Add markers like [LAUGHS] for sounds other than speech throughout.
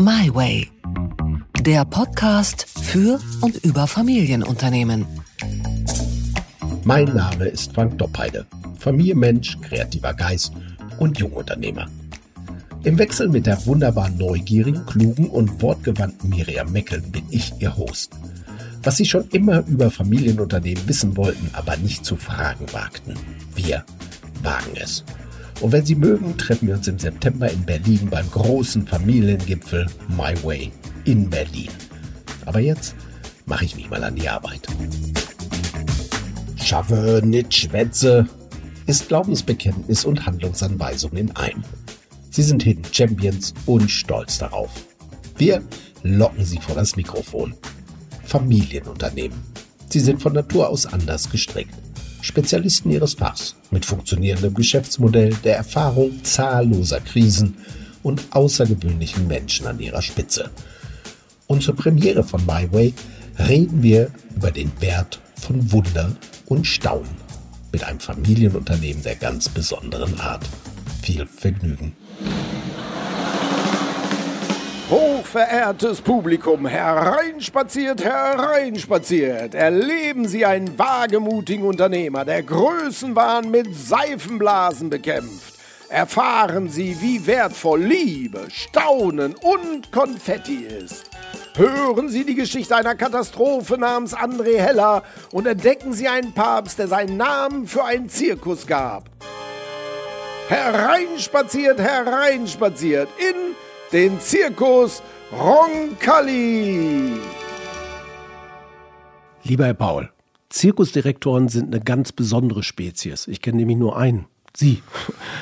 My Way. Der Podcast für und über Familienunternehmen. Mein Name ist Frank Doppheide. Familienmensch, kreativer Geist und Jungunternehmer. Im Wechsel mit der wunderbar neugierigen, klugen und wortgewandten Miriam Meckeln bin ich Ihr Host. Was Sie schon immer über Familienunternehmen wissen wollten, aber nicht zu fragen wagten. Wir wagen es. Und wenn Sie mögen, treffen wir uns im September in Berlin beim großen Familiengipfel My Way in Berlin. Aber jetzt mache ich mich mal an die Arbeit. Schaffe, nicht schwätze ist Glaubensbekenntnis und Handlungsanweisung in einem. Sie sind Hidden Champions und stolz darauf. Wir locken Sie vor das Mikrofon. Familienunternehmen. Sie sind von Natur aus anders gestrickt. Spezialisten ihres Fachs mit funktionierendem Geschäftsmodell, der Erfahrung zahlloser Krisen und außergewöhnlichen Menschen an ihrer Spitze. Und zur Premiere von My Way reden wir über den Wert von Wunder und Staunen mit einem Familienunternehmen der ganz besonderen Art. Viel Vergnügen. Hochverehrtes Publikum, hereinspaziert, hereinspaziert. Erleben Sie einen wagemutigen Unternehmer, der Größenwahn mit Seifenblasen bekämpft. Erfahren Sie, wie wertvoll Liebe, Staunen und Konfetti ist. Hören Sie die Geschichte einer Katastrophe namens André Heller und entdecken Sie einen Papst, der seinen Namen für einen Zirkus gab. Hereinspaziert, hereinspaziert in den Zirkus Roncalli. Lieber Herr Paul, Zirkusdirektoren sind eine ganz besondere Spezies. Ich kenne nämlich nur einen. Sie.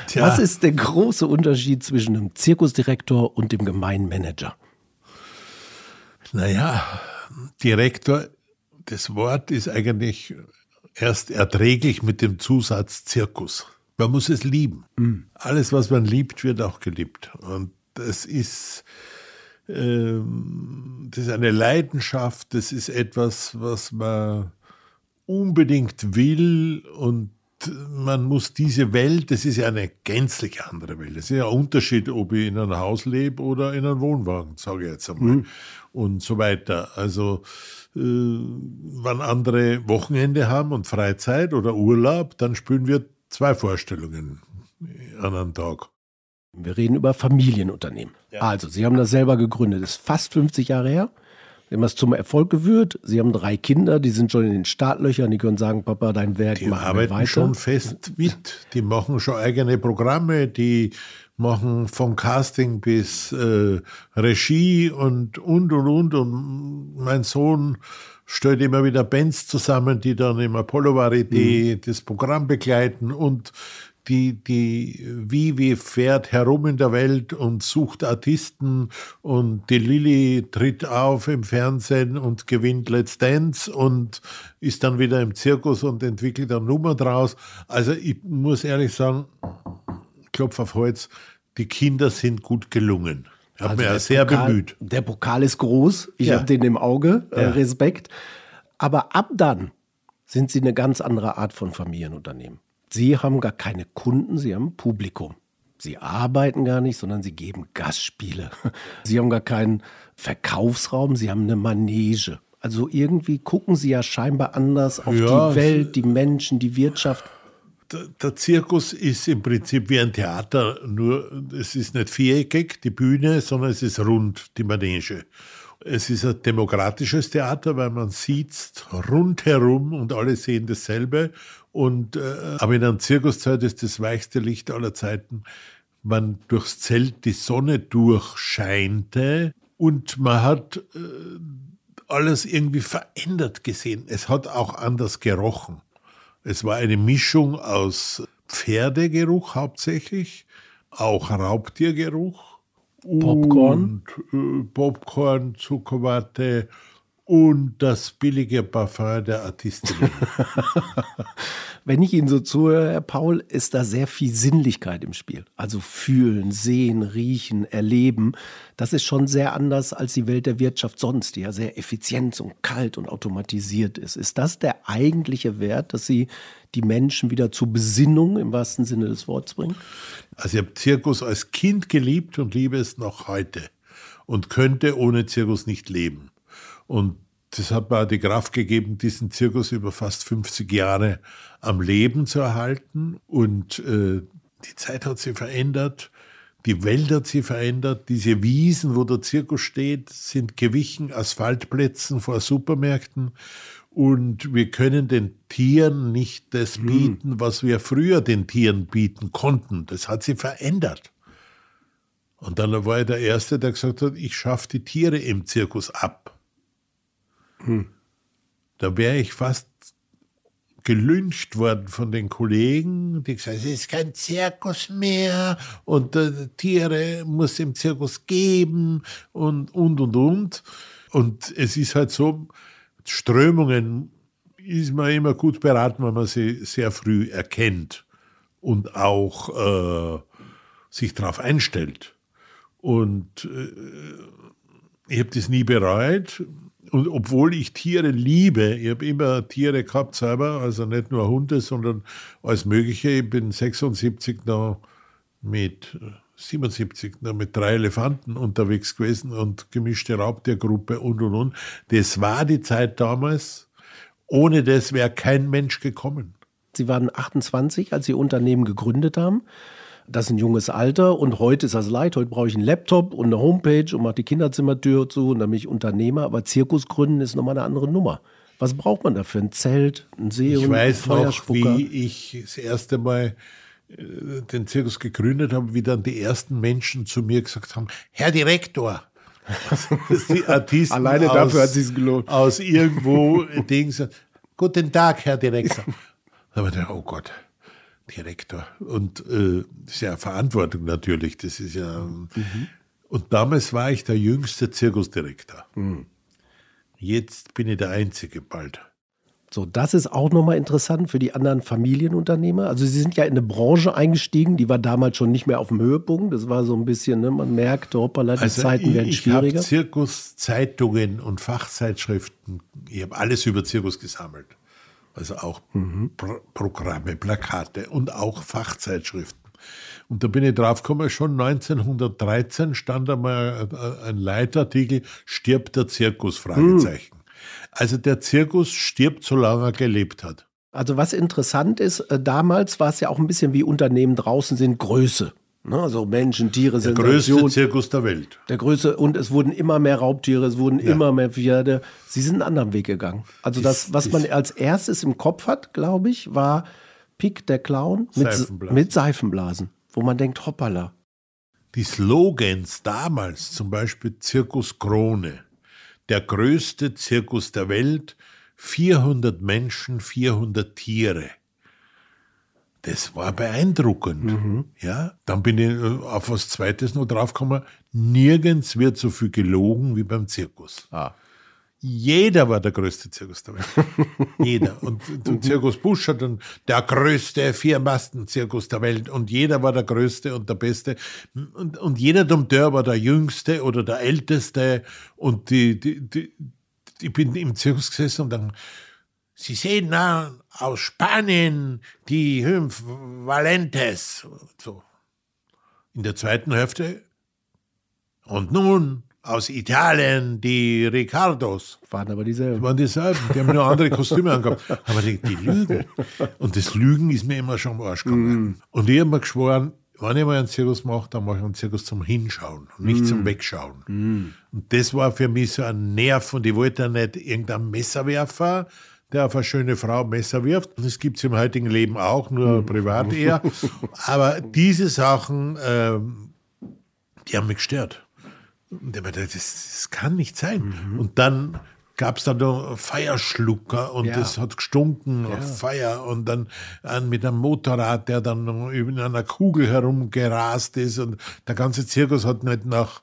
Tja. Was ist der große Unterschied zwischen einem Zirkusdirektor und dem Gemeinmanager? Naja, Direktor, das Wort ist eigentlich erst erträglich mit dem Zusatz Zirkus. Man muss es lieben. Mhm. Alles, was man liebt, wird auch geliebt. Und das ist, das ist eine Leidenschaft, das ist etwas, was man unbedingt will und man muss diese Welt, das ist ja eine gänzlich andere Welt. Es ist ja ein Unterschied, ob ich in einem Haus lebe oder in einem Wohnwagen, sage ich jetzt einmal. Mhm. Und so weiter. Also, äh, wenn andere Wochenende haben und Freizeit oder Urlaub, dann spielen wir zwei Vorstellungen an einem Tag. Wir reden über Familienunternehmen. Ja. Also, Sie haben das selber gegründet. Das ist fast 50 Jahre her. Sie haben es zum Erfolg gewührt. Sie haben drei Kinder, die sind schon in den Startlöchern. Die können sagen, Papa, dein Werk die arbeiten weiter. schon fest mit. Die machen schon eigene Programme. Die machen vom Casting bis äh, Regie und, und, und, und. Und mein Sohn stellt immer wieder Bands zusammen, die dann im Apollo Varieté mhm. das Programm begleiten und die, die Vivi fährt herum in der Welt und sucht Artisten und die Lilly tritt auf im Fernsehen und gewinnt Let's Dance und ist dann wieder im Zirkus und entwickelt eine Nummer draus. Also ich muss ehrlich sagen, Klopf auf Holz, die Kinder sind gut gelungen. Ich habe also mich sehr Pokal, bemüht. Der Pokal ist groß, ich ja. habe den im Auge, äh, ja. Respekt. Aber ab dann sind sie eine ganz andere Art von Familienunternehmen. Sie haben gar keine Kunden, Sie haben Publikum. Sie arbeiten gar nicht, sondern Sie geben Gastspiele. [LAUGHS] Sie haben gar keinen Verkaufsraum, Sie haben eine Manege. Also irgendwie gucken Sie ja scheinbar anders auf ja, die Welt, die Menschen, die Wirtschaft. Der, der, Zirkus ist im Prinzip wie ein Theater, nur es ist nicht viereckig, die Bühne, sondern es ist rund, die Manege. Es ist ein demokratisches Theater, weil man sitzt rundherum und alle sehen dasselbe und, äh, aber in einem Zirkuszelt ist das weichste Licht aller Zeiten, wenn durchs Zelt die Sonne durchscheinte und man hat äh, alles irgendwie verändert gesehen. Es hat auch anders gerochen. Es war eine Mischung aus Pferdegeruch hauptsächlich, auch Raubtiergeruch. Popcorn. Und, äh, Popcorn, Zuckerwatte und das billige Parfum der Artistin. [LAUGHS] Wenn ich Ihnen so zuhöre, Herr Paul, ist da sehr viel Sinnlichkeit im Spiel. Also fühlen, sehen, riechen, erleben. Das ist schon sehr anders als die Welt der Wirtschaft sonst, die ja sehr effizient und kalt und automatisiert ist. Ist das der eigentliche Wert, dass Sie die Menschen wieder zur Besinnung im wahrsten Sinne des Wortes bringen? Also ich habe Zirkus als Kind geliebt und liebe es noch heute. und könnte ohne Zirkus nicht leben. Und das hat mir die Kraft gegeben, diesen Zirkus über fast 50 Jahre am Leben zu erhalten. Und äh, die Zeit hat sich verändert, die Welt hat sich verändert. Diese Wiesen, wo der Zirkus steht, sind gewichen Asphaltplätzen vor Supermärkten. Und wir können den Tieren nicht das hm. bieten, was wir früher den Tieren bieten konnten. Das hat sich verändert. Und dann war er der Erste, der gesagt hat, ich schaffe die Tiere im Zirkus ab. Hm. Da wäre ich fast gelünscht worden von den Kollegen, die gesagt haben, es ist kein Zirkus mehr und äh, Tiere muss im Zirkus geben und, und, und, und. Und es ist halt so, Strömungen ist man immer gut beraten, wenn man sie sehr früh erkennt und auch äh, sich darauf einstellt. Und äh, ich habe das nie bereut. Und obwohl ich Tiere liebe, ich habe immer Tiere gehabt selber, also nicht nur Hunde, sondern alles Mögliche. Ich bin 76 noch mit 77 noch mit drei Elefanten unterwegs gewesen und gemischte Raubtiergruppe und und und. Das war die Zeit damals. Ohne das wäre kein Mensch gekommen. Sie waren 28, als Sie Unternehmen gegründet haben das ist ein junges Alter und heute ist das leid. Heute brauche ich einen Laptop und eine Homepage und mache die Kinderzimmertür zu und dann bin ich Unternehmer. Aber Zirkus gründen ist nochmal eine andere Nummer. Was braucht man dafür? Ein Zelt, ein See ich weiß noch, wie ich das erste Mal äh, den Zirkus gegründet habe, wie dann die ersten Menschen zu mir gesagt haben, Herr Direktor, [LAUGHS] die Artisten Alleine dafür hat es gelohnt. Aus irgendwo Dings. Guten Tag, Herr Direktor. Da habe ich gedacht, oh Gott. Direktor. Und äh, ja Verantwortung natürlich. Das ist ja. Mhm. Und damals war ich der jüngste Zirkusdirektor. Mhm. Jetzt bin ich der Einzige bald. So, das ist auch nochmal interessant für die anderen Familienunternehmer. Also Sie sind ja in eine Branche eingestiegen, die war damals schon nicht mehr auf dem Höhepunkt. Das war so ein bisschen, ne, man merkt, hoppala, die also Zeiten werden schwieriger. Ich habe Zirkuszeitungen und Fachzeitschriften, ich habe alles über Zirkus gesammelt also auch mhm. Pro Programme, Plakate und auch Fachzeitschriften. Und da bin ich draufgekommen, schon 1913 stand einmal ein Leitartikel, stirbt der Zirkus, Fragezeichen. Mhm. Also der Zirkus stirbt, solange er gelebt hat. Also was interessant ist, äh, damals war es ja auch ein bisschen wie Unternehmen draußen sind, Größe. Ne, also Menschen, Tiere, Der größte Zirkus der Welt. Der größte, und es wurden immer mehr Raubtiere, es wurden ja. immer mehr Pferde. Sie sind einen anderen Weg gegangen. Also das, was man als erstes im Kopf hat, glaube ich, war Pick der Clown mit Seifenblasen. mit Seifenblasen, wo man denkt, hoppala. Die Slogans damals, zum Beispiel Zirkus Krone, der größte Zirkus der Welt, 400 Menschen, 400 Tiere. Das war beeindruckend. Mhm. Ja, dann bin ich äh, auf was Zweites noch draufgekommen. Nirgends wird so viel gelogen wie beim Zirkus. Ah. Jeder war der größte Zirkus der Welt. [LAUGHS] jeder. Und der Zirkus Busch hat dann der größte Viermasten-Zirkus der Welt. Und jeder war der größte und der beste. Und, und jeder Dompteur war der jüngste oder der älteste. Und die, die, die, ich bin im Zirkus gesessen und dann Sie sehen na, aus Spanien die fünf Valentes. So. In der zweiten Hälfte. Und nun aus Italien die Ricardos. Waren aber dieselben. Waren dieselben. Die haben nur andere Kostüme angehabt. Aber die, die Lügen. Und das Lügen ist mir immer schon am Arsch gegangen. Mm. Und ich habe mir geschworen, wenn ich mal einen Zirkus mache, dann mache ich einen Zirkus zum Hinschauen und nicht mm. zum Wegschauen. Mm. Und das war für mich so ein Nerv und ich wollte ja nicht irgendein Messerwerfer, der auf eine schöne Frau Messer wirft. Das gibt es im heutigen Leben auch, nur mhm. privat eher. Aber diese Sachen, ähm, die haben mich gestört. Und ich dachte, das, das kann nicht sein. Mhm. Und dann gab es da noch Feierschlucker und ja. hat gestunken ja. auf Feier und dann einen mit einem Motorrad, der dann in einer Kugel herumgerast ist und der ganze Zirkus hat nicht nach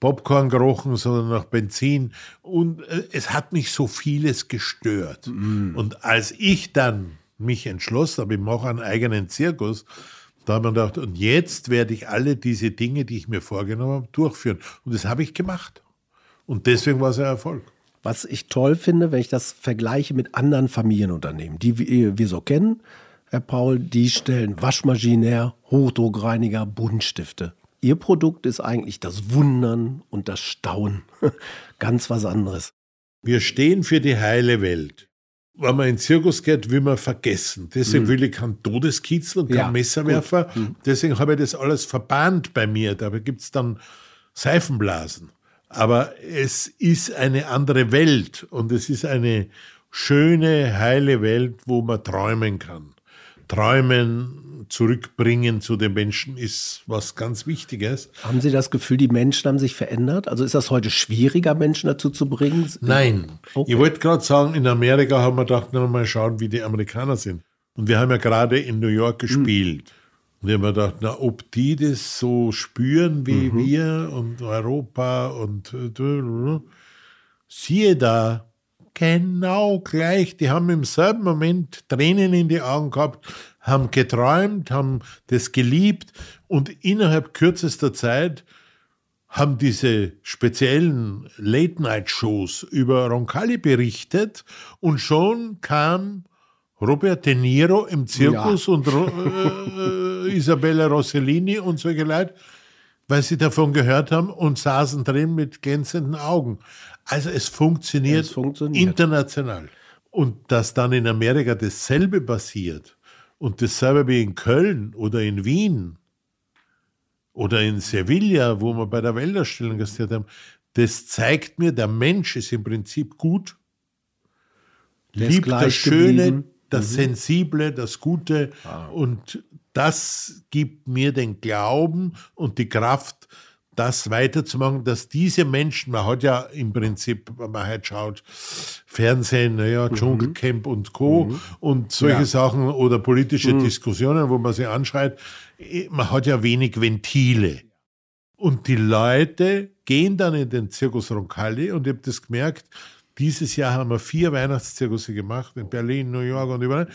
Popcorn gerochen, sondern nach Benzin. Und äh, es hat mich so vieles gestört. Mm. Und als ich dann mich entschloss habe, ich mache einen eigenen Zirkus, da habe ich mir gedacht, und jetzt werde ich alle diese Dinge, die ich mir vorgenommen habe, durchführen. Und das habe ich gemacht. Und deswegen war es ein Erfolg. Was ich toll finde, wenn ich das vergleiche mit anderen Familienunternehmen, die wir so kennen, Herr Paul, die stellen Waschmaschinen her, Hochdruckreiniger, Buntstifte. Ihr Produkt ist eigentlich das Wundern und das Staunen. [LAUGHS] Ganz was anderes. Wir stehen für die heile Welt. Wenn man in den Zirkus geht, will man vergessen. Deswegen mhm. will ich keinen Todeskitzel und keinen ja, Messerwerfer. Mhm. Deswegen habe ich das alles verbannt bei mir. Dabei gibt es dann Seifenblasen. Aber es ist eine andere Welt und es ist eine schöne, heile Welt, wo man träumen kann. Träumen zurückbringen zu den Menschen ist was ganz Wichtiges. Haben Sie das Gefühl, die Menschen haben sich verändert? Also ist das heute schwieriger, Menschen dazu zu bringen? Nein. Okay. Ich wollte gerade sagen, in Amerika haben wir gedacht, na, mal schauen, wie die Amerikaner sind. Und wir haben ja gerade in New York gespielt. Mhm. Und ich habe mir gedacht, na, ob die das so spüren wie mhm. wir und Europa und äh, siehe da, genau gleich. Die haben im selben Moment Tränen in die Augen gehabt, haben geträumt, haben das geliebt und innerhalb kürzester Zeit haben diese speziellen Late-Night-Shows über Roncalli berichtet und schon kam Robert De Niro im Zirkus ja. und äh, Isabella Rossellini und solche Leute, weil sie davon gehört haben und saßen drin mit glänzenden Augen. Also es funktioniert, es funktioniert. international. Und dass dann in Amerika dasselbe passiert und dasselbe wie in Köln oder in Wien oder in Sevilla, wo wir bei der Weltausstellung gastiert haben, das zeigt mir, der Mensch ist im Prinzip gut, liebt das Schöne, geblieben das mhm. Sensible, das Gute. Wow. Und das gibt mir den Glauben und die Kraft, das weiterzumachen, dass diese Menschen, man hat ja im Prinzip, wenn man halt schaut, Fernsehen, naja, mhm. Dschungelcamp und Co. Mhm. und solche ja. Sachen oder politische mhm. Diskussionen, wo man sich anschreit, man hat ja wenig Ventile. Und die Leute gehen dann in den Zirkus Roncalli und ich habe das gemerkt, dieses Jahr haben wir vier Weihnachtszirkusse gemacht, in Berlin, New York und überall.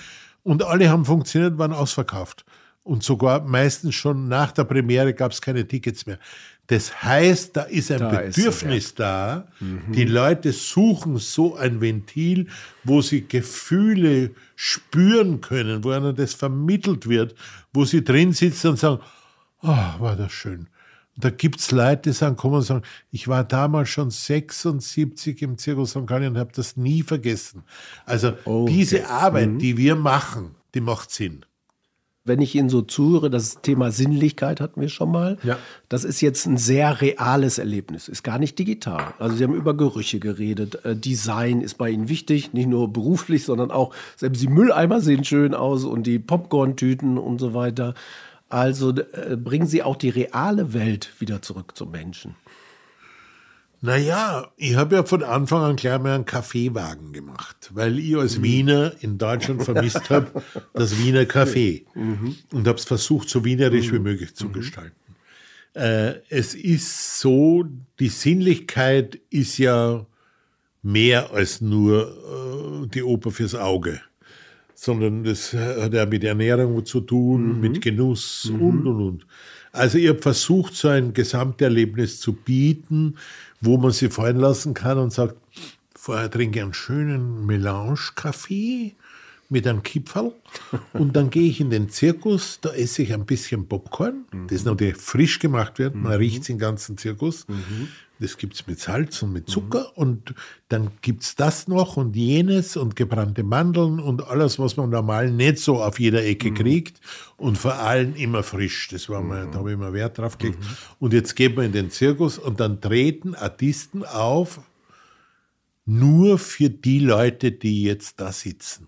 Und alle haben funktioniert, waren ausverkauft. Und sogar meistens schon nach der Premiere gab es keine Tickets mehr. Das heißt, da ist ein da Bedürfnis ist da. Mhm. Die Leute suchen so ein Ventil, wo sie Gefühle spüren können, wo ihnen das vermittelt wird, wo sie drin sitzen und sagen, oh, war das schön. Da gibt es Leute, die sagen, kommen und sagen, ich war damals schon 76 im Zirkus St. Gallen und habe das nie vergessen. Also okay. diese Arbeit, mhm. die wir machen, die macht Sinn. Wenn ich Ihnen so zuhöre, das Thema Sinnlichkeit hatten wir schon mal. Ja. Das ist jetzt ein sehr reales Erlebnis, ist gar nicht digital. Also Sie haben über Gerüche geredet. Äh, Design ist bei Ihnen wichtig, nicht nur beruflich, sondern auch, selbst die Mülleimer sehen schön aus und die Popcorn-Tüten und so weiter. Also äh, bringen Sie auch die reale Welt wieder zurück zum Menschen. Naja, ich habe ja von Anfang an gleich mal einen Kaffeewagen gemacht, weil ich als mhm. Wiener in Deutschland vermisst habe, [LAUGHS] das Wiener Kaffee. Mhm. Und habe es versucht, so wienerisch mhm. wie möglich zu mhm. gestalten. Äh, es ist so, die Sinnlichkeit ist ja mehr als nur äh, die Oper fürs Auge sondern das hat ja mit Ernährung zu tun, mhm. mit Genuss mhm. und und und. Also ich habe versucht, so ein Gesamterlebnis zu bieten, wo man sich fallen lassen kann und sagt, vorher trinke ich einen schönen Melange-Kaffee mit einem Kipferl und dann gehe ich in den Zirkus, da esse ich ein bisschen Popcorn, mhm. das natürlich frisch gemacht wird, man mhm. riecht es im ganzen Zirkus. Mhm. Das gibt es mit Salz und mit Zucker mhm. und dann gibt es das noch und jenes und gebrannte Mandeln und alles, was man normal nicht so auf jeder Ecke mhm. kriegt und vor allem immer frisch. Das war mal, mhm. da habe ich immer Wert drauf gelegt. Mhm. Und jetzt geht man in den Zirkus und dann treten Artisten auf, nur für die Leute, die jetzt da sitzen.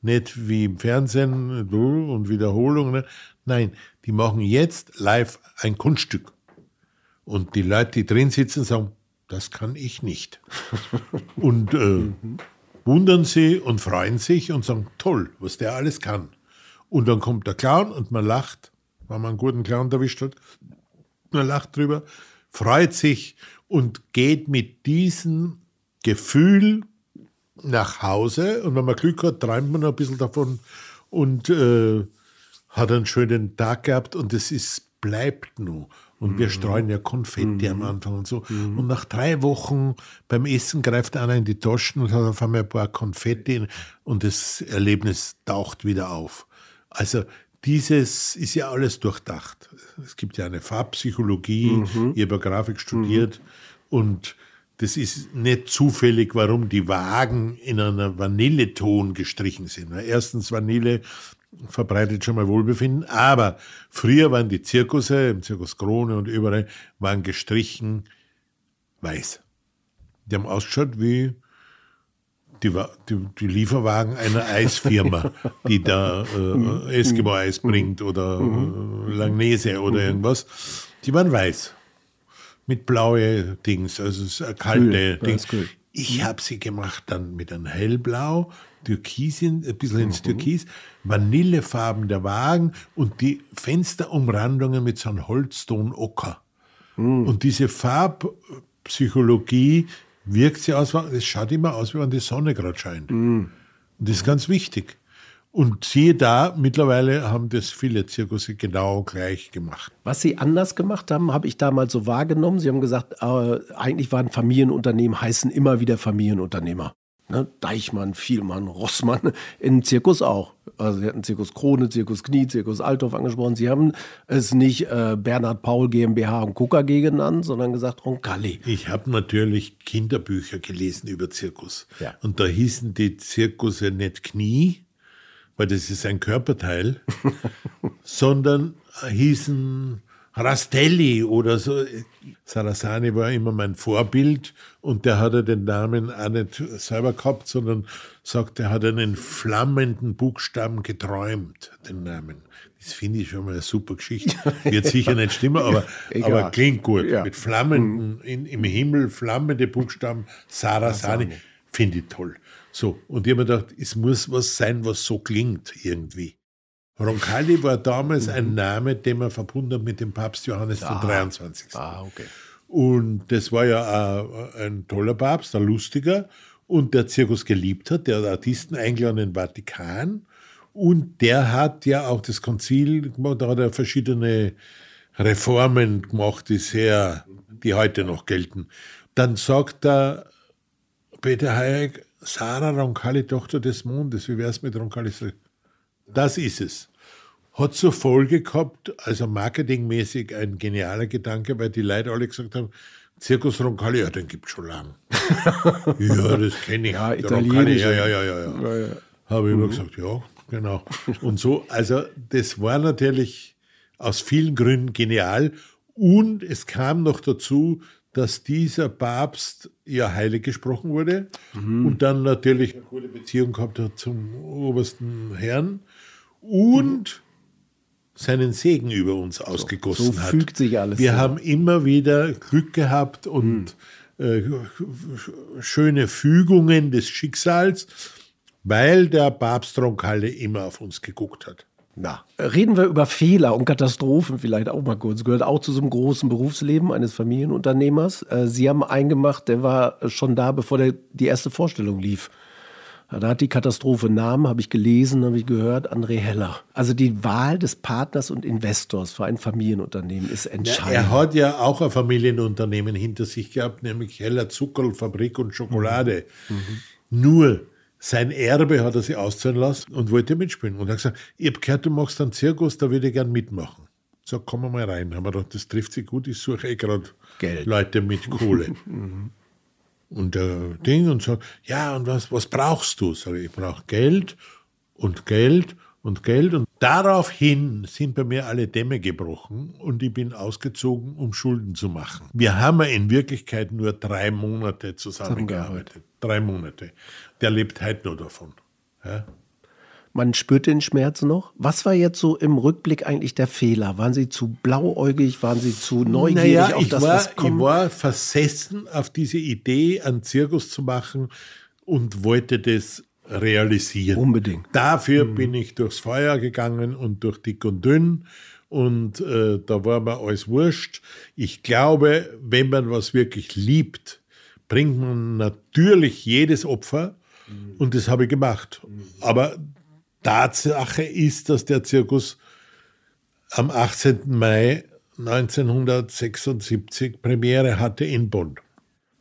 Nicht wie im Fernsehen und Wiederholungen. Ne? Nein, die machen jetzt live ein Kunststück. Und die Leute, die drin sitzen, sagen, das kann ich nicht. [LAUGHS] und äh, mhm. wundern sie und freuen sich und sagen, toll, was der alles kann. Und dann kommt der Clown und man lacht, wenn man einen guten Clown erwischt hat. Man lacht drüber, freut sich und geht mit diesem Gefühl nach Hause. Und wenn man Glück hat, träumt man ein bisschen davon und äh, hat einen schönen Tag gehabt und es ist, bleibt nur. Und mhm. wir streuen ja Konfetti mhm. am Anfang und so. Mhm. Und nach drei Wochen beim Essen greift einer in die Taschen und hat auf einmal ein paar Konfetti und das Erlebnis taucht wieder auf. Also dieses ist ja alles durchdacht. Es gibt ja eine Farbpsychologie, mhm. ich habe Grafik studiert mhm. und das ist nicht zufällig, warum die Wagen in einer Vanilleton gestrichen sind. Erstens, Vanille verbreitet schon mal Wohlbefinden, aber früher waren die Zirkusse, im Zirkus Krone und überall, waren gestrichen weiß. Die haben ausgeschaut wie die, die, die Lieferwagen einer [LAUGHS] Eisfirma, die da äh, Eskimo-Eis bringt oder äh, Langnese oder irgendwas. Die waren weiß mit blaue Dings, also kalte cool, Dings. Cool. Ich habe sie gemacht dann mit einem hellblau, Türkisin, ein bisschen ins mhm. Türkis, Vanillefarben der Wagen und die Fensterumrandungen mit so einem Holzton-Ocker. Mhm. Und diese Farbpsychologie wirkt sie aus, es schaut immer aus, wie wenn die Sonne gerade scheint. Mhm. Und das ist ganz wichtig. Und siehe da, mittlerweile haben das viele Zirkusse genau gleich gemacht. Was Sie anders gemacht haben, habe ich damals so wahrgenommen. Sie haben gesagt, äh, eigentlich waren Familienunternehmen, heißen immer wieder Familienunternehmer. Ne? Deichmann, Vielmann, Rossmann, im Zirkus auch. Also Sie hatten Zirkus Krone, Zirkus Knie, Zirkus Althoff angesprochen. Sie haben es nicht äh, Bernhard Paul GmbH und KKG genannt, sondern gesagt Roncalli. Ich habe natürlich Kinderbücher gelesen über Zirkus. Ja. Und da hießen die Zirkusse nicht Knie, weil das ist ein Körperteil, [LAUGHS] sondern hießen Rastelli oder so. Sarasani war immer mein Vorbild und der hatte den Namen auch nicht selber gehabt, sondern sagt, er hat einen flammenden Buchstaben geträumt, den Namen. Das finde ich schon mal eine super Geschichte. Wird sicher nicht stimmen, aber, [LAUGHS] aber klingt gut. Ja. Mit flammenden, in, im Himmel flammende Buchstaben, Sarasani, finde ich toll. So, und ich habe mir gedacht, es muss was sein, was so klingt irgendwie. Roncalli war damals mhm. ein Name, den man verbunden hat mit dem Papst Johannes ah, 23. Ah, okay. Und das war ja ein toller Papst, ein lustiger und der Zirkus geliebt hat, der hat Artisten eingeladen in den Vatikan und der hat ja auch das Konzil gemacht, da hat er verschiedene Reformen gemacht, die sehr, die heute noch gelten. Dann sagt er, Peter Hayek, Sarah Roncalli, Tochter des Mondes, wie wäre es mit Roncalli? Das ist es. Hat zur Folge gehabt, also marketingmäßig ein genialer Gedanke, weil die Leute alle gesagt haben, Zirkus Roncalli, ja, den gibt es schon lang. [LAUGHS] ja, das kenne ich. Ja, ja, ja, ja, ja. ja. ja, ja. Habe ich mhm. immer gesagt, ja, genau. Und so, also das war natürlich aus vielen Gründen genial. Und es kam noch dazu, dass dieser Papst ja heilig gesprochen wurde mhm. und dann natürlich eine gute Beziehung gehabt hat zum obersten Herrn und seinen Segen über uns ausgegossen so, so hat. fügt sich alles. Wir so. haben immer wieder Glück gehabt und mhm. äh, schöne Fügungen des Schicksals, weil der Papst Roncalle immer auf uns geguckt hat. Na, reden wir über Fehler und Katastrophen vielleicht auch mal kurz. Gehört auch zu so einem großen Berufsleben eines Familienunternehmers. Äh, Sie haben einen gemacht, der war schon da, bevor der, die erste Vorstellung lief. Da hat die Katastrophe Namen, habe ich gelesen, habe ich gehört, André Heller. Also die Wahl des Partners und Investors für ein Familienunternehmen ist entscheidend. Ja, er hat ja auch ein Familienunternehmen hinter sich gehabt, nämlich Heller Zuckerfabrik und Schokolade. Mhm. Mhm. Nur sein Erbe hat er sich auszahlen lassen und wollte mitspielen. Und er hat gesagt, ich habe gehört, du machst einen Zirkus, da würde ich gern mitmachen. So, komm mal rein. Haben wir gedacht, das trifft sich gut, ich suche eh gerade Leute mit Kohle. [LAUGHS] Mhm. und der Ding und sagt, ja, und was, was brauchst du? Sag ich, ich brauche Geld und Geld und Geld. Und daraufhin sind bei mir alle Dämme gebrochen und ich bin ausgezogen, um Schulden zu machen. Wir haben in Wirklichkeit nur drei Monate zusammengearbeitet. Drei Monate der lebt heute nur davon. Ja? Man spürt den Schmerz noch. Was war jetzt so im Rückblick eigentlich der Fehler? Waren Sie zu blauäugig? Waren Sie zu neugierig naja, auf das, war, was kommt? Ich war versessen auf diese Idee, einen Zirkus zu machen und wollte das realisieren. Unbedingt. Dafür mhm. bin ich durchs Feuer gegangen und durch dick und dünn. Und äh, da war mir alles wurscht. Ich glaube, wenn man was wirklich liebt, bringt man natürlich jedes Opfer und das habe ich gemacht. Aber Tatsache ist, dass der Zirkus am 18. Mai 1976 Premiere hatte in Bonn.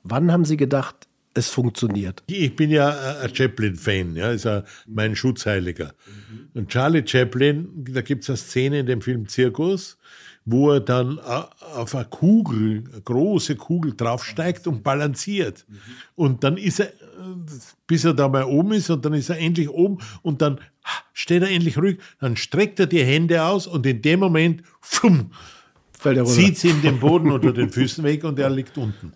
Wann haben Sie gedacht, es funktioniert. Ich bin ja ein Chaplin-Fan, ja, ist ja mein Schutzheiliger. Und Charlie Chaplin, da gibt es eine Szene in dem Film Zirkus, wo er dann auf eine Kugel, eine große Kugel draufsteigt und balanciert. Und dann ist er, bis er da mal oben ist und dann ist er endlich oben und dann steht er endlich ruhig, dann streckt er die Hände aus und in dem Moment pfumm, zieht sie ihm den Boden unter den Füßen weg und er liegt unten.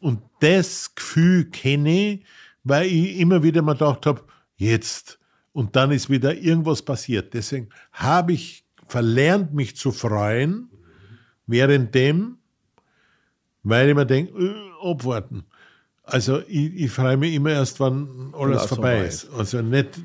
Und das Gefühl kenne ich, weil ich immer wieder mal gedacht habe, jetzt. Und dann ist wieder irgendwas passiert. Deswegen habe ich verlernt, mich zu freuen, währenddem, weil ich mir denke, äh, abwarten. Also ich, ich freue mich immer erst, wenn alles vorbei ist. Also nicht,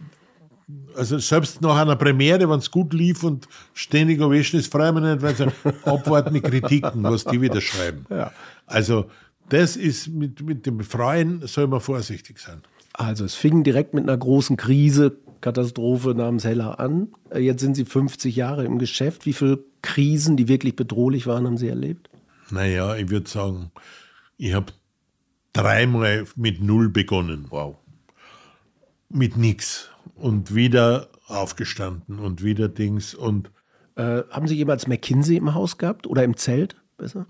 also selbst nach einer Premiere, wenn es gut lief und ständig Ovation ist, freue ich mich nicht, weil sie [LAUGHS] abwarten mit Kritiken, was die wieder schreiben. Ja. Also das ist mit, mit dem Freuen soll man vorsichtig sein. Also es fing direkt mit einer großen Krise, Katastrophe namens Heller an. Jetzt sind Sie 50 Jahre im Geschäft. Wie viele Krisen, die wirklich bedrohlich waren, haben Sie erlebt? Naja, ich würde sagen, ich habe dreimal mit Null begonnen. Wow. Mit nichts. Und wieder aufgestanden und wieder Dings. Und äh, haben Sie jemals McKinsey im Haus gehabt oder im Zelt? Besser?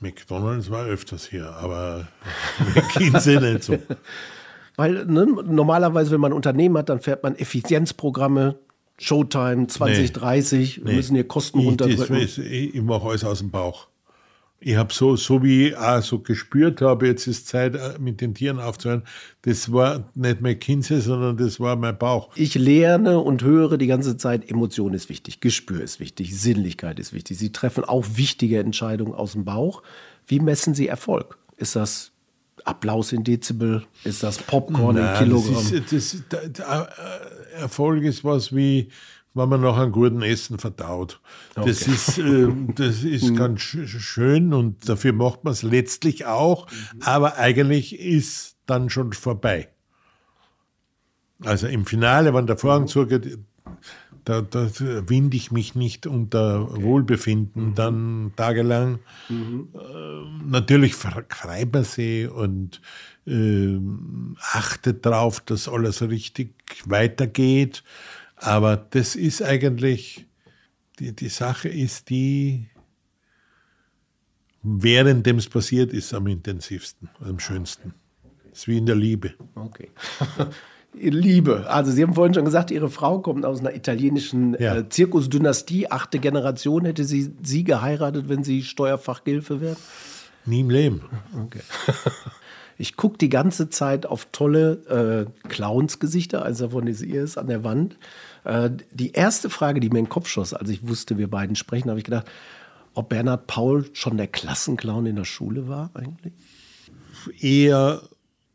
McDonalds war öfters hier, aber [LAUGHS] McKinsey nicht so. [LAUGHS] Weil ne, normalerweise, wenn man ein Unternehmen hat, dann fährt man Effizienzprogramme, Showtime 2030, nee, wir nee. müssen hier Kosten ich, runterdrücken. Ich, ich mache alles aus dem Bauch. Ich habe so, so wie ich auch so gespürt habe, jetzt ist Zeit, äh, mit den Tieren aufzuhören, das war nicht McKinsey, sondern das war mein Bauch. Ich lerne und höre die ganze Zeit, Emotion ist wichtig, Gespür ist wichtig, Sinnlichkeit ist wichtig. Sie treffen auch wichtige Entscheidungen aus dem Bauch. Wie messen Sie Erfolg? Ist das Applaus in Dezibel? Ist das Popcorn Nein, in Kilogramm? Das ist, das, das, der äh, Erfolg ist was wie, wenn man nach einem guten Essen verdaut. Okay. Das ist, äh, das [LAUGHS] ist mhm. ganz schön und dafür macht man es letztlich auch, mhm. aber eigentlich ist dann schon vorbei. Also im Finale, wenn der Vorhang zugeht, da, da winde ich mich nicht unter okay. Wohlbefinden mhm. dann tagelang. Mhm. Äh, natürlich freut man sie und äh, achtet darauf, dass alles richtig weitergeht. Aber das ist eigentlich, die, die Sache ist die, währenddem es passiert ist, am intensivsten, am schönsten. Das ist wie in der Liebe. Okay. [LAUGHS] Liebe. Also Sie haben vorhin schon gesagt, Ihre Frau kommt aus einer italienischen ja. äh, Zirkusdynastie, achte Generation. Hätte sie sie geheiratet, wenn sie Steuerfachgehilfe wäre? Nie im Leben. Okay. [LAUGHS] Ich gucke die ganze Zeit auf tolle äh, Clownsgesichter, eins davon ist ihres an der Wand. Äh, die erste Frage, die mir in den Kopf schoss, als ich wusste, wir beiden sprechen, habe ich gedacht, ob Bernhard Paul schon der Klassenclown in der Schule war eigentlich? Eher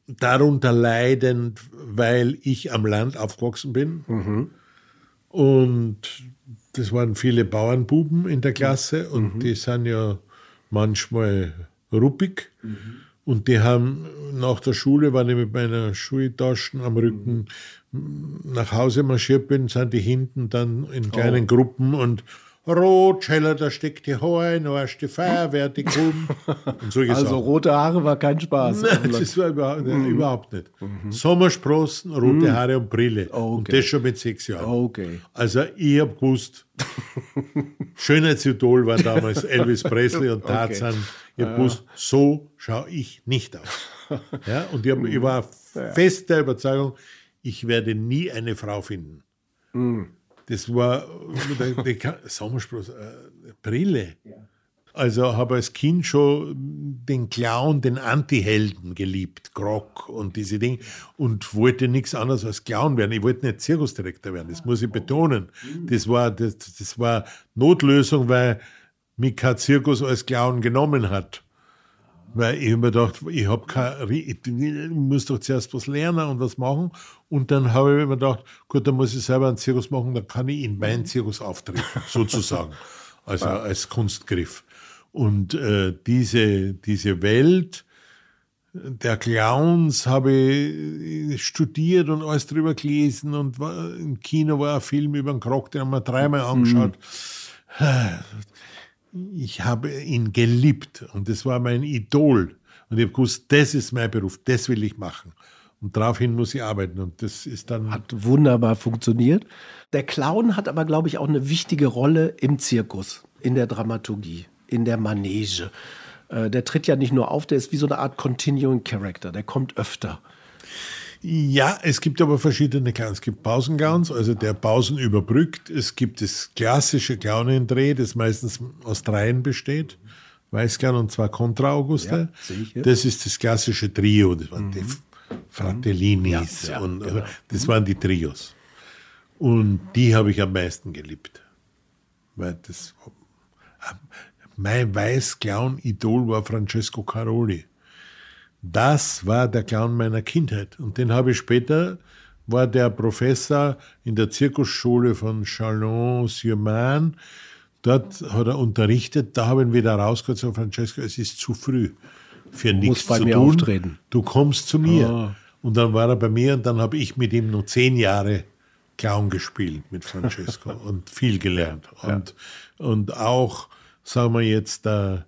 darunter leidend, weil ich am Land aufgewachsen bin. Mhm. Und das waren viele Bauernbuben in der Klasse und mhm. die sind ja manchmal ruppig. Mhm. Und die haben nach der Schule, wenn ich mit meiner Schultaschen am Rücken nach Hause marschiert bin, sind die hinten dann in kleinen oh. Gruppen und Rot, Scheller, da steckt die Haare, noch die Feuerwehr, die Krumm. [LAUGHS] also Sachen. rote Haare war kein Spaß. Nein, das war überhaupt, mhm. überhaupt nicht. Mhm. Sommersprossen, rote mhm. Haare und Brille. Okay. Und das schon mit sechs Jahren. Okay. Also ich habe gewusst, [LAUGHS] Schönheitsidol war damals Elvis Presley und Tarzan. Okay. Ich habe gewusst, so schaue ich nicht aus. [LAUGHS] Ja, und ich, hab, ich war fest der Überzeugung, ich werde nie eine Frau finden. Mhm. Das war der, der Sommerspruch, äh, Brille. Also habe als Kind schon den Clown, den Anti-Helden geliebt, Grog und diese Dinge und wollte nichts anderes als Clown werden. Ich wollte nicht Zirkusdirektor werden, das muss ich betonen. Das war, das, das war Notlösung, weil kein Zirkus als Clown genommen hat. Weil ich mir gedacht, ich, hab kein, ich muss doch zuerst was lernen und was machen. Und dann habe ich mir gedacht, gut, dann muss ich selber einen Zirkus machen, dann kann ich in meinen Zirkus auftreten, [LAUGHS] sozusagen, also als Kunstgriff. Und äh, diese, diese Welt der Clowns habe ich studiert und alles drüber gelesen und war, im Kino war ein Film über einen Krog, den haben wir dreimal angeschaut. Mhm ich habe ihn geliebt und das war mein Idol. Und ich habe gewusst, das ist mein Beruf, das will ich machen. Und daraufhin muss ich arbeiten. Und das ist dann. Hat wunderbar funktioniert. Der Clown hat aber, glaube ich, auch eine wichtige Rolle im Zirkus, in der Dramaturgie, in der Manege. Äh, der tritt ja nicht nur auf, der ist wie so eine Art Continuing Character, der kommt öfter. Ja, es gibt aber verschiedene Clowns. Es gibt Pausengowns, also der Pausen überbrückt. Es gibt das klassische Clownendreh, das meistens aus dreien besteht. Weißclown und zwei Kontra-Auguste. Ja, das ist das klassische Trio. Das waren mhm. die Fratellinis. Ja, ja, und, genau. Das waren die Trios. Und die habe ich am meisten geliebt. Weil das, mein Weiß-Clown-Idol war Francesco Caroli. Das war der Clown meiner Kindheit. Und den habe ich später, war der Professor in der Zirkusschule von Chalon-sur-Marne. Dort hat er unterrichtet. Da habe ich ihn wieder rausgehört, so Francesco, es ist zu früh für nichts zu tun. Auftreten. Du kommst zu mir. Ah. Und dann war er bei mir und dann habe ich mit ihm noch zehn Jahre Clown gespielt mit Francesco [LAUGHS] und viel gelernt. Und, ja. und auch, sagen wir jetzt, der,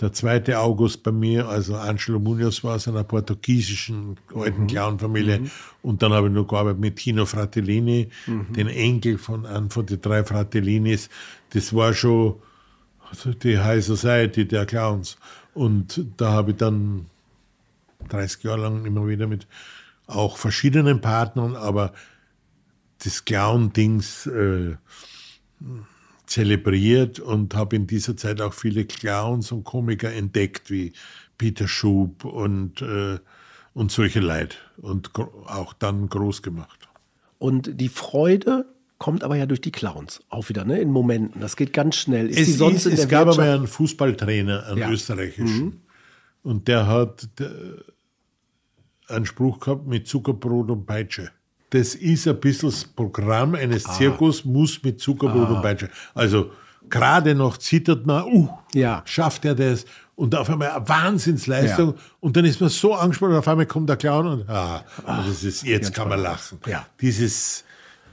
der zweite August bei mir, also Angelo Munoz war aus einer portugiesischen alten mhm. Clown-Familie. Mhm. Und dann habe ich noch gearbeitet mit Tino Fratellini, mhm. den Enkel von einem von den drei Fratellinis. Das war schon die High Society der Clowns. Und da habe ich dann 30 Jahre lang immer wieder mit auch verschiedenen Partnern, aber das Clown-Dings äh, zelebriert und habe in dieser Zeit auch viele Clowns und Komiker entdeckt, wie Peter Schub und, äh, und solche Leute und auch dann groß gemacht. Und die Freude kommt aber ja durch die Clowns auch wieder, ne? In Momenten. Das geht ganz schnell. Ist es, sonst ist, in der es gab aber einen Fußballtrainer, einen ja. österreichischen. Mhm. Und der hat der, einen Spruch gehabt mit Zuckerbrot und Peitsche. Das ist ein bisschen das Programm eines ah. Zirkus, muss mit Zuckerbrot ah. und Peitsche. Also gerade noch zittert man, uh, ja. schafft er das? Und auf einmal eine Wahnsinnsleistung. Ja. Und dann ist man so angespannt, und auf einmal kommt der Clown und, ah, ah das ist, jetzt kann man lachen. Ja. Dieses,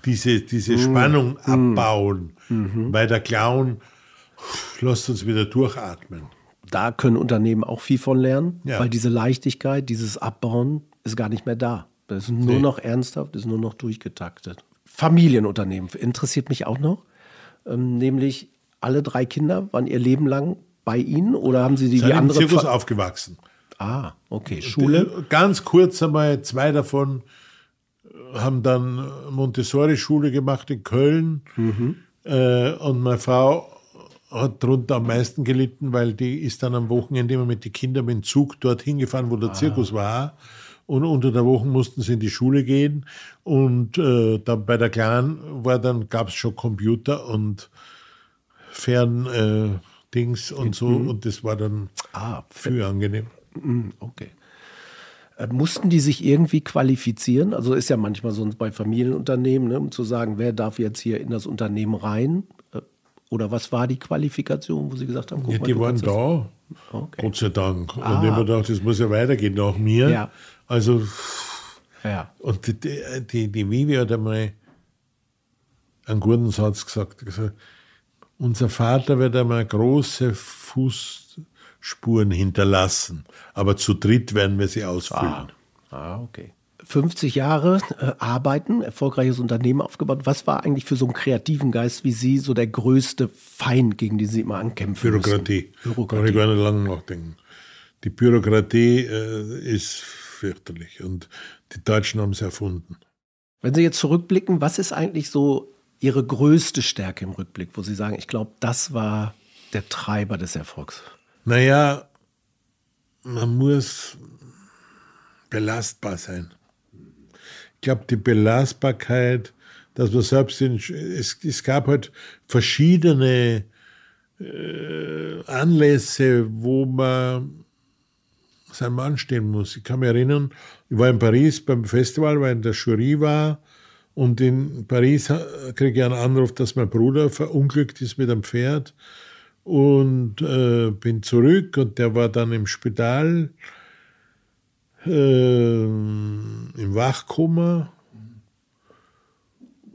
diese, diese mhm. Spannung mhm. abbauen, mhm. weil der Clown lässt uns wieder durchatmen. Da können Unternehmen auch viel von lernen, ja. weil diese Leichtigkeit, dieses Abbauen ist gar nicht mehr da. Das ist nur nee. noch ernsthaft, das ist nur noch durchgetaktet. Familienunternehmen interessiert mich auch noch, ähm, nämlich alle drei Kinder waren ihr Leben lang bei Ihnen oder haben Sie die, die andere Zirkus Fa aufgewachsen? Ah, okay. Schule? Ganz kurz einmal, zwei davon haben dann Montessori-Schule gemacht in Köln. Mhm. Äh, und meine Frau hat darunter am meisten gelitten, weil die ist dann am Wochenende immer mit den Kindern mit dem Zug dorthin gefahren, wo der ah. Zirkus war. Und unter der Woche mussten sie in die Schule gehen. Und äh, dann bei der Kleinen war dann, gab es schon Computer und Ferndings äh, und so. Mhm. Und das war dann ah, viel angenehm. Mhm, okay. Äh, mussten die sich irgendwie qualifizieren? Also ist ja manchmal so bei Familienunternehmen, ne, um zu sagen, wer darf jetzt hier in das Unternehmen rein? Äh, oder was war die Qualifikation, wo Sie gesagt haben, guck ja, mal, die waren da, okay. Gott sei Dank. Ah. Und immer gedacht, das muss ja weitergehen nach mir. Ja. Also, ja. und die, die, die Vivi hat einmal einen guten Satz gesagt. gesagt unser Vater wird einmal große Fuß Spuren hinterlassen. Aber zu dritt werden wir sie ausfüllen. Ah, ah okay. 50 Jahre äh, arbeiten, erfolgreiches Unternehmen aufgebaut. Was war eigentlich für so einen kreativen Geist wie Sie so der größte Feind, gegen den Sie immer ankämpfen Bürokratie. müssen? Bürokratie. Kann ich gar nicht lange nachdenken. Die Bürokratie äh, ist fürchterlich und die Deutschen haben es erfunden. Wenn Sie jetzt zurückblicken, was ist eigentlich so Ihre größte Stärke im Rückblick, wo Sie sagen, ich glaube, das war der Treiber des Erfolgs? Naja, man muss belastbar sein. Ich glaube, die Belastbarkeit, dass man selbst in, es, es gab halt verschiedene äh, Anlässe, wo man sein Mann stehen muss. Ich kann mich erinnern, ich war in Paris beim Festival, weil in der Jury war. Und in Paris kriege ich einen Anruf, dass mein Bruder verunglückt ist mit einem Pferd. Und äh, bin zurück und der war dann im Spital äh, im Wachkoma.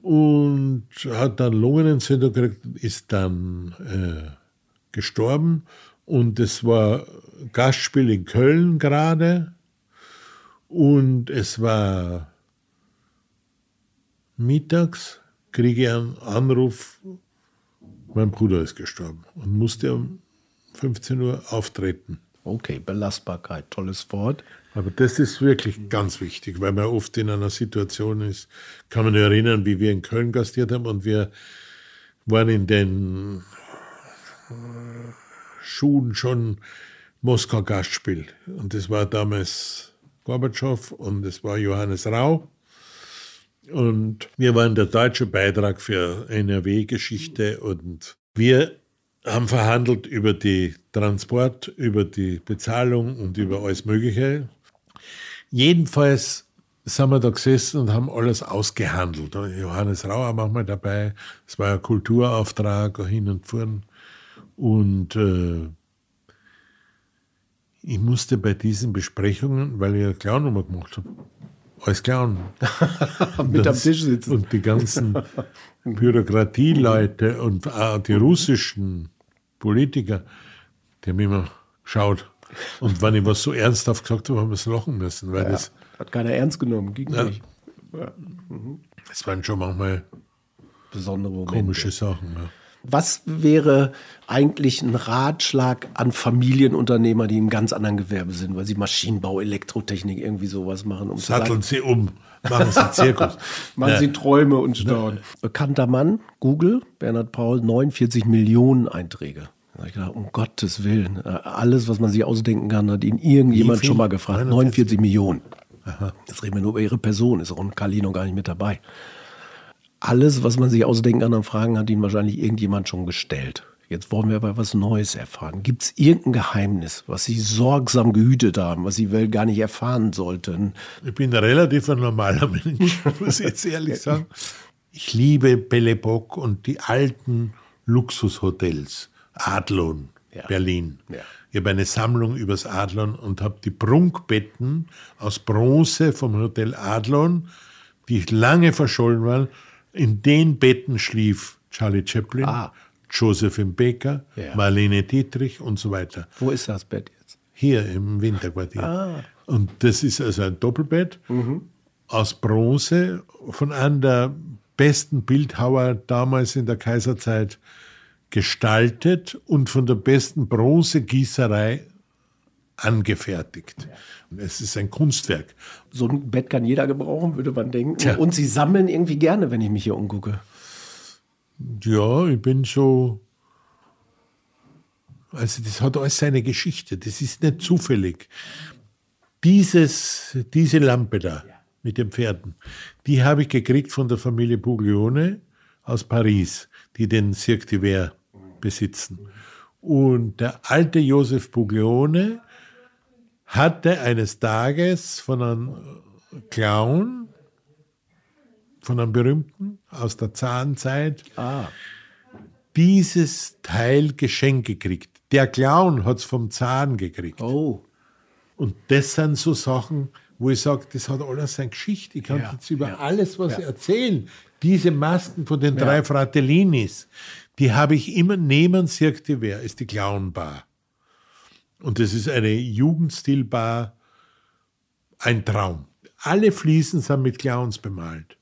Und hat dann Lungenentzündung gekriegt, ist dann äh, gestorben Und es war Gastspiel in Köln gerade. Und es war mittags, kriege ich einen Anruf, mein Bruder ist gestorben und musste um 15 Uhr auftreten. Okay, Belastbarkeit, tolles Wort. Aber das ist wirklich ganz wichtig, weil man oft in einer Situation ist, kann man erinnern, wie wir in Köln gastiert haben und wir waren in den Schuhen schon Moskau Gastspiel. Und das war damals Gorbatschow und es war Johannes Rau. Und wir waren der deutsche Beitrag für NRW-Geschichte und wir haben verhandelt über die Transport, über die Bezahlung und über alles Mögliche. Jedenfalls sind wir da gesessen und haben alles ausgehandelt. Johannes Rauer manchmal dabei. Es war ein Kulturauftrag, hin und vorn. Und äh, ich musste bei diesen Besprechungen, weil ich eine Clown-Nummer gemacht habe, als Clown [LAUGHS] mit am Tisch sitzen. Und die ganzen [LAUGHS] Bürokratieleute und auch die russischen Politiker, die haben immer geschaut. Und wenn ich was so ernsthaft gesagt habe, haben wir es lachen müssen. Weil ja, das, hat keiner ernst genommen, ging ja, nicht. Ja. Mhm. Das waren schon manchmal besondere Momente. komische Sachen. Ja. Was wäre eigentlich ein Ratschlag an Familienunternehmer, die im ganz anderen Gewerbe sind, weil sie Maschinenbau, Elektrotechnik, irgendwie sowas machen? Um Satteln Sie um, machen Sie Zirkus. [LAUGHS] machen ja. Sie Träume und Staunen. Ja. Bekannter Mann, Google, Bernhard Paul, 49 Millionen Einträge. Ich dachte, um Gottes Willen, äh, alles, was man sich ausdenken kann, hat ihn irgendjemand schon mal gefragt. 49 Millionen. Aha. Jetzt reden wir nur über ihre Person, ist auch ein Kali noch gar nicht mit dabei alles, was man sich ausdenken kann an Fragen, hat Ihnen wahrscheinlich irgendjemand schon gestellt. Jetzt wollen wir aber was Neues erfahren. Gibt es irgendein Geheimnis, was Sie sorgsam gehütet haben, was Sie gar nicht erfahren sollten? Ich bin ein relativ normaler Mensch, [LAUGHS] muss ich jetzt ehrlich sagen. Ich liebe Belle Epoque und die alten Luxushotels. Adlon, ja. Berlin. Ja. Ich habe eine Sammlung übers Adlon und habe die Prunkbetten aus Bronze vom Hotel Adlon, die lange verschollen waren, in den Betten schlief Charlie Chaplin, ah. Josephine Baker, ja. Marlene Dietrich und so weiter. Wo ist das Bett jetzt? Hier im Winterquartier. Ah. Und das ist also ein Doppelbett mhm. aus Bronze von einem der besten Bildhauer damals in der Kaiserzeit gestaltet und von der besten Bronzegießerei angefertigt. Es ist ein Kunstwerk. So ein Bett kann jeder gebrauchen, würde man denken. Tja. Und Sie sammeln irgendwie gerne, wenn ich mich hier umgucke. Ja, ich bin so. Also, das hat alles seine Geschichte. Das ist nicht zufällig. Dieses, diese Lampe da mit den Pferden, die habe ich gekriegt von der Familie Buglione aus Paris, die den Cirque d'Hiver besitzen. Und der alte Josef Buglione hatte eines Tages von einem Clown, von einem berühmten aus der Zahnzeit, ah. dieses Teil geschenkt gekriegt. Der Clown hat es vom Zahn gekriegt. Oh. Und das sind so Sachen, wo ich sage, das hat alles seine Geschichte. Ich kann ja, jetzt über ja, alles was ja. erzählen. Diese Masken von den drei Fratellinis, die habe ich immer neben Cirque d'Hiver, ist die Clownbar. Und das ist eine Jugendstilbar, ein Traum. Alle Fliesen sind mit Clowns bemalt.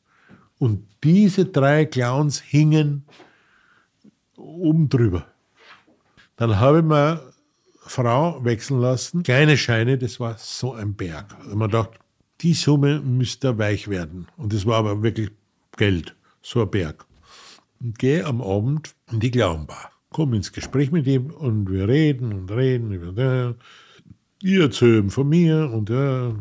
Und diese drei Clowns hingen oben drüber. Dann habe ich mir Frau wechseln lassen. Kleine Scheine, das war so ein Berg. Und man dachte, die Summe müsste weich werden. Und das war aber wirklich Geld, so ein Berg. Und gehe am Abend in die Clownbar komme ins Gespräch mit ihm und wir reden und reden über das. Ich erzähle von mir und ja,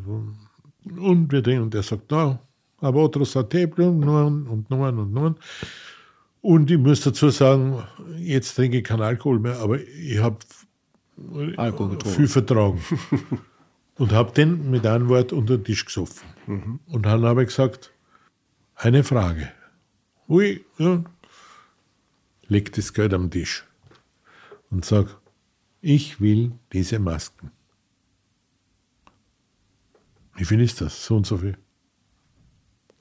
und wir denken, und er sagt, da, aber otros und Nummern und Nummern und Nummern. Und ich muss dazu sagen, jetzt trinke ich keinen Alkohol mehr, aber ich habe viel vertragen. [LAUGHS] und habe den mit einem Wort unter den Tisch gesoffen. Mhm. Und dann habe ich gesagt, eine Frage. Ui, ja, legt das Geld am Tisch und sagt, ich will diese Masken. Wie viel ist das? So und so viel.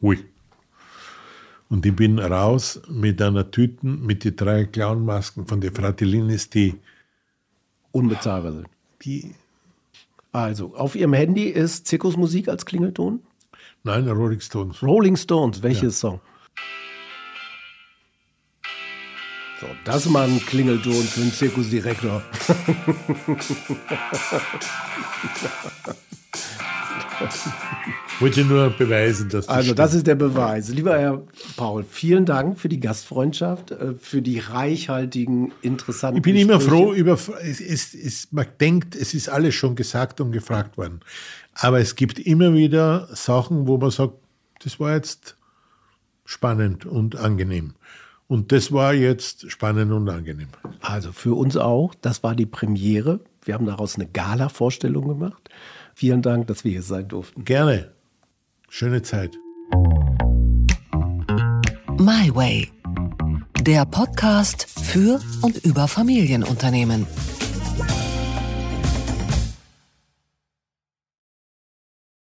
Ui. Und ich bin raus mit einer Tüte mit den drei Clownmasken von den Fratellinis, die unbezahlbar sind. Die, Also, auf Ihrem Handy ist Zirkusmusik als Klingelton. nein, Rolling Stones. Rolling Stones, welches Song? So, das ist mal ein Klingelton für einen Zirkusdirektor. Wollte nur beweisen, dass das Also, stimmt. das ist der Beweis. Lieber Herr Paul, vielen Dank für die Gastfreundschaft, äh, für die reichhaltigen, interessanten Ich bin immer Gespräche. froh über, es, es, es, man denkt, es ist alles schon gesagt und gefragt worden. Aber es gibt immer wieder Sachen, wo man sagt, das war jetzt spannend und angenehm. Und das war jetzt spannend und angenehm. Also für uns auch. Das war die Premiere. Wir haben daraus eine Gala-Vorstellung gemacht. Vielen Dank, dass wir hier sein durften. Gerne. Schöne Zeit. My Way. Der Podcast für und über Familienunternehmen.